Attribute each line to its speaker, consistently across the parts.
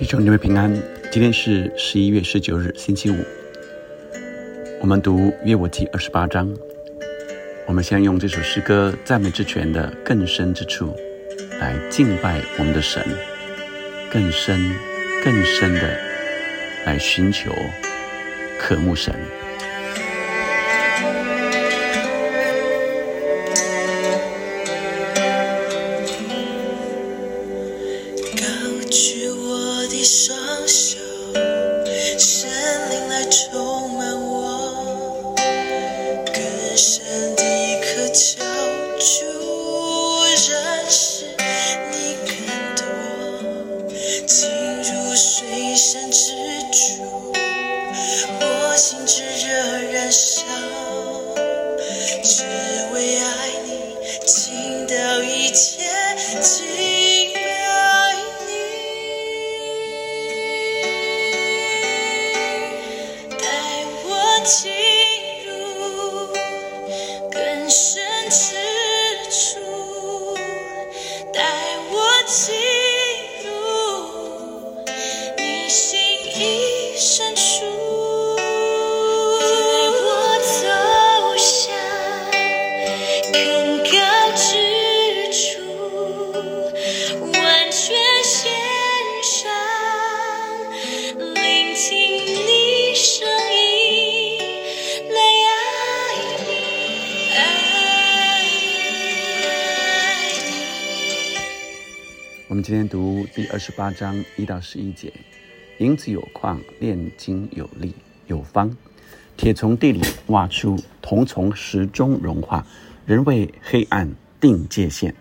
Speaker 1: 弟兄姊妹平安，今天是十一月十九日，星期五。我们读约伯记二十八章。我们先用这首诗歌赞美之泉的更深之处，来敬拜我们的神，更深、更深的来寻求、渴慕神。进入更深处。今天读第二十八章一到十一节，银子有矿，炼金有力有方，铁从地里挖出，铜从石中融化，人为黑暗定界限，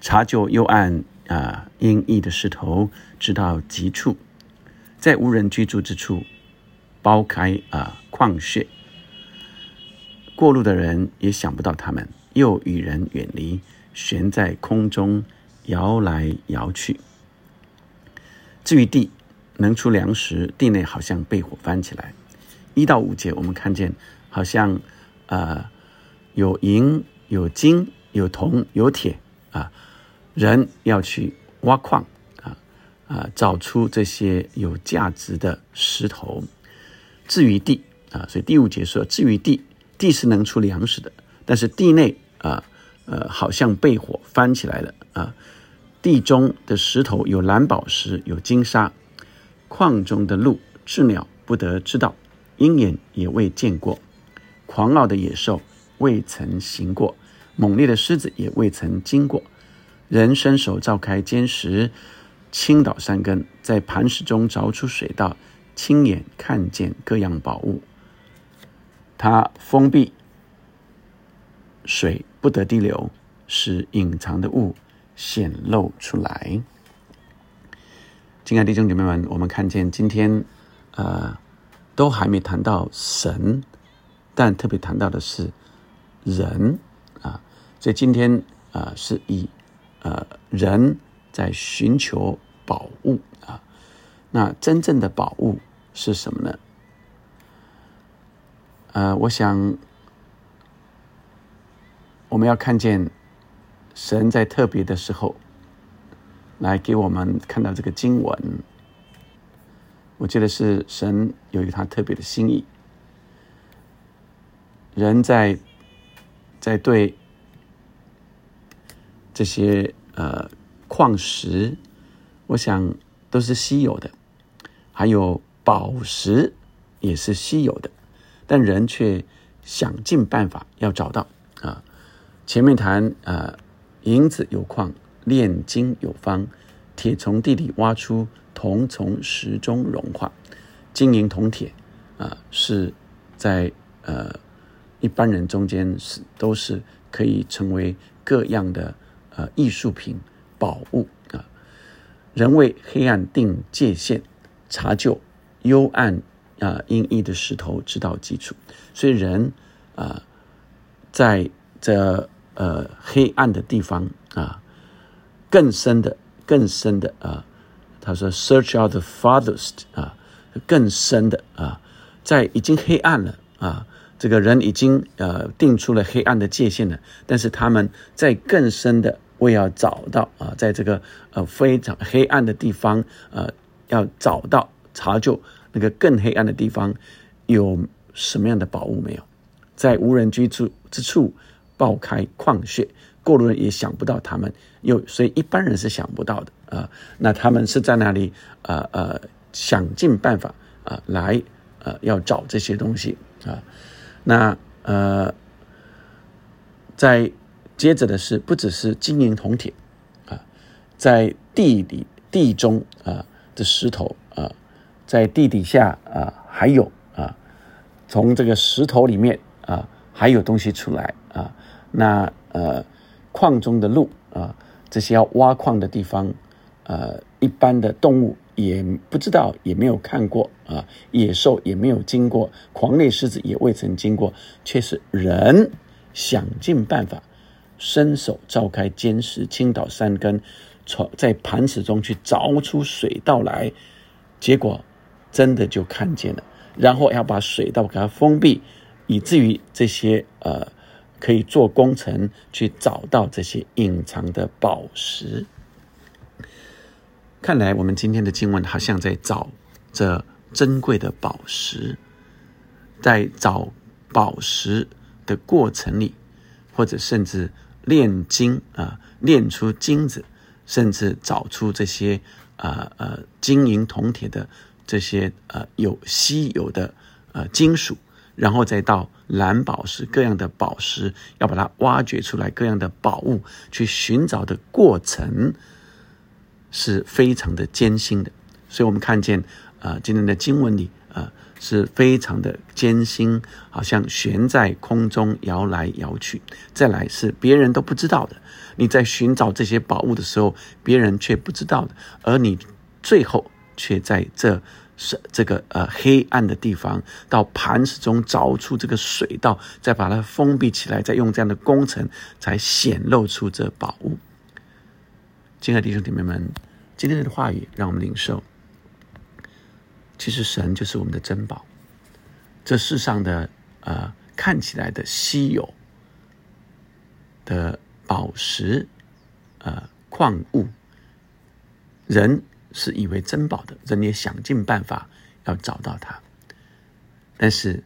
Speaker 1: 查究幽暗啊阴翳的石头，直到极处，在无人居住之处，剥开啊矿穴，过路的人也想不到他们，又与人远离，悬在空中。摇来摇去。至于地能出粮食，地内好像被火翻起来。一到五节，我们看见好像呃有银、有金、有铜、有铁啊，人要去挖矿啊啊，找出这些有价值的石头。至于地啊，所以第五节说，至于地，地是能出粮食的，但是地内啊呃好像被火翻起来了啊。地中的石头有蓝宝石，有金沙；矿中的鹿，鸷鸟不得知道，鹰眼也未见过；狂傲的野兽未曾行过，猛烈的狮子也未曾经过。人伸手照开坚石，倾倒山根，在磐石中凿出水道，亲眼看见各样宝物。它封闭水不得滴流，使隐藏的物。显露出来，亲爱的弟兄姐妹们，我们看见今天，呃，都还没谈到神，但特别谈到的是人啊，所以今天啊，是以呃人在寻求宝物啊，那真正的宝物是什么呢？呃，我想我们要看见。神在特别的时候，来给我们看到这个经文，我觉得是神有一他特别的心意。人在在对这些呃矿石，我想都是稀有的，还有宝石也是稀有的，但人却想尽办法要找到啊。前面谈呃。银子有矿，炼金有方，铁从地里挖出，铜从石中融化。金银铜铁啊，是在呃一般人中间是都是可以成为各样的呃艺术品宝物啊。人为黑暗定界限，查究幽暗啊阴翳的石头，知道基础。所以人啊，在这。呃，黑暗的地方啊，更深的、更深的啊，他说，search out the farthest 啊，更深的啊，在已经黑暗了啊，这个人已经呃定出了黑暗的界限了，但是他们在更深的，我也要找到啊，在这个呃非常黑暗的地方，呃，要找到查究那个更黑暗的地方有什么样的宝物没有？在无人居住之处爆开矿穴，过路人也想不到他们，又所以一般人是想不到的啊。那他们是在那里呃呃想尽办法啊来呃要找这些东西啊。那呃在。接着的是，不只是金银铜铁，啊，在地里地中啊的石头啊，在地底下啊还有啊，从这个石头里面啊还有东西出来，那呃矿中的路啊，这些要挖矿的地方，呃一般的动物也不知道，也没有看过啊，野兽也没有经过，狂猎狮子也未曾经过，却是人想尽办法。伸手召开坚石倾倒山根，从在磐石中去凿出水道来，结果真的就看见了。然后要把水道给它封闭，以至于这些呃可以做工程去找到这些隐藏的宝石。看来我们今天的经文好像在找这珍贵的宝石，在找宝石的过程里，或者甚至。炼金啊，炼出金子，甚至找出这些啊呃金银铜铁的这些呃有稀有的呃金属，然后再到蓝宝石各样的宝石，要把它挖掘出来各样的宝物去寻找的过程，是非常的艰辛的。所以我们看见啊今天的经文里啊。是非常的艰辛，好像悬在空中摇来摇去。再来是别人都不知道的，你在寻找这些宝物的时候，别人却不知道的，而你最后却在这是这个呃黑暗的地方，到磐石中凿出这个水道，再把它封闭起来，再用这样的工程，才显露出这宝物。亲爱的弟兄姐妹们，今天的话语让我们领受。其实神就是我们的珍宝，这世上的呃看起来的稀有的宝石，呃矿物，人是以为珍宝的，人也想尽办法要找到它。但是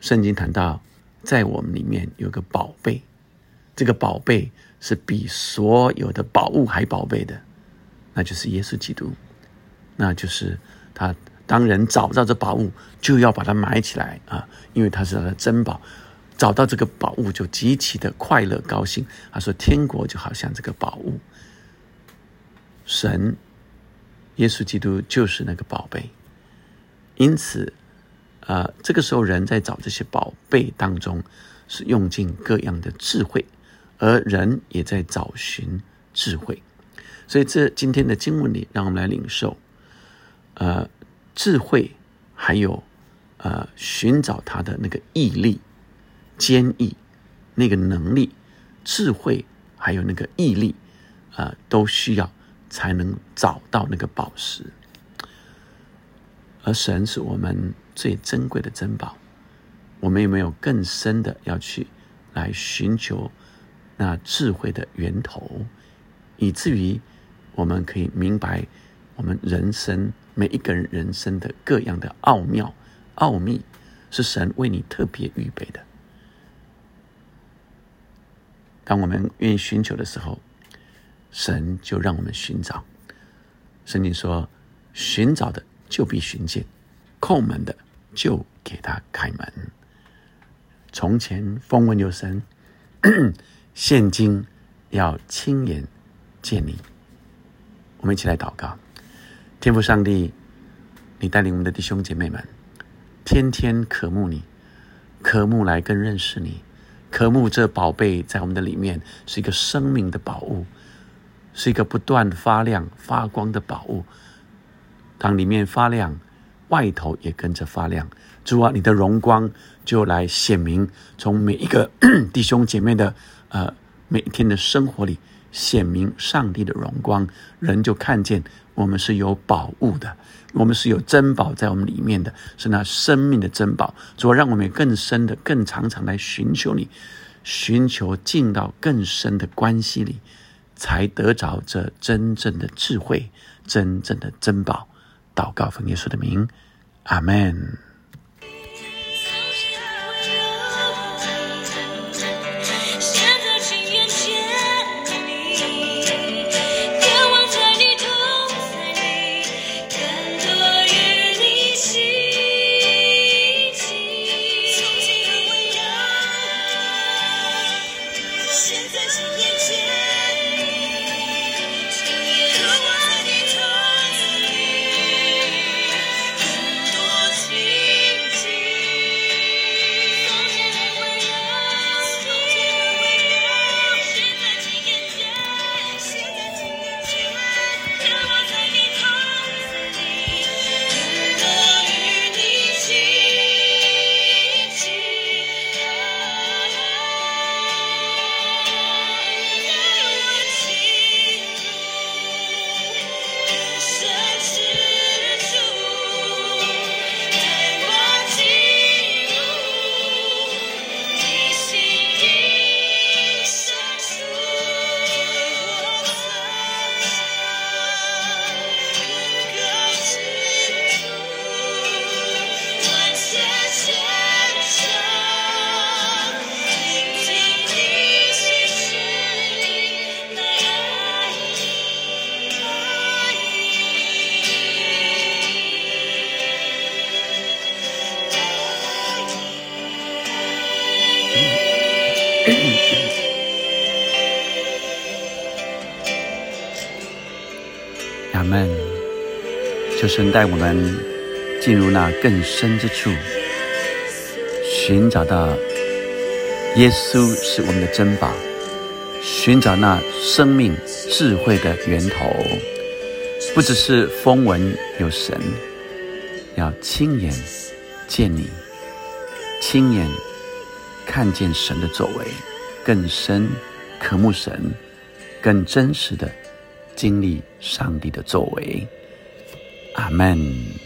Speaker 1: 圣经谈到，在我们里面有个宝贝，这个宝贝是比所有的宝物还宝贝的，那就是耶稣基督，那就是他。当人找到这宝物，就要把它埋起来啊，因为它是他的珍宝。找到这个宝物，就极其的快乐高兴。他说：“天国就好像这个宝物，神，耶稣基督就是那个宝贝。因此，啊，这个时候人在找这些宝贝当中，是用尽各样的智慧，而人也在找寻智慧。所以，这今天的经文里，让我们来领受，呃。”智慧，还有，呃，寻找他的那个毅力、坚毅，那个能力，智慧还有那个毅力，啊，都需要才能找到那个宝石。而神是我们最珍贵的珍宝，我们有没有更深的要去来寻求那智慧的源头，以至于我们可以明白我们人生。每一个人人生的各样的奥妙、奥秘，是神为你特别预备的。当我们愿意寻求的时候，神就让我们寻找。圣经说：“寻找的就必寻见，叩门的就给他开门。”从前风闻有神，现今要亲眼见你。我们一起来祷告。天父上帝，你带领我们的弟兄姐妹们，天天渴慕你，渴慕来更认识你，渴慕这宝贝在我们的里面是一个生命的宝物，是一个不断发亮发光的宝物。当里面发亮，外头也跟着发亮。主啊，你的荣光就来显明，从每一个 弟兄姐妹的呃每一天的生活里显明上帝的荣光，人就看见。我们是有宝物的，我们是有珍宝在我们里面的，是那生命的珍宝。主要让我们更深的、更常常来寻求你，寻求进到更深的关系里，
Speaker 2: 才得着这真正的智慧、真正的珍宝。祷告奉耶稣的名，阿门。阿门。求神带我们进入那更深之处，寻找到耶稣是我们的珍宝，寻找那生命智慧的源头。不只是风闻有神，要亲眼见你，亲眼看见神的作为，更深渴慕神，更真实的。经历上帝的作为，阿门。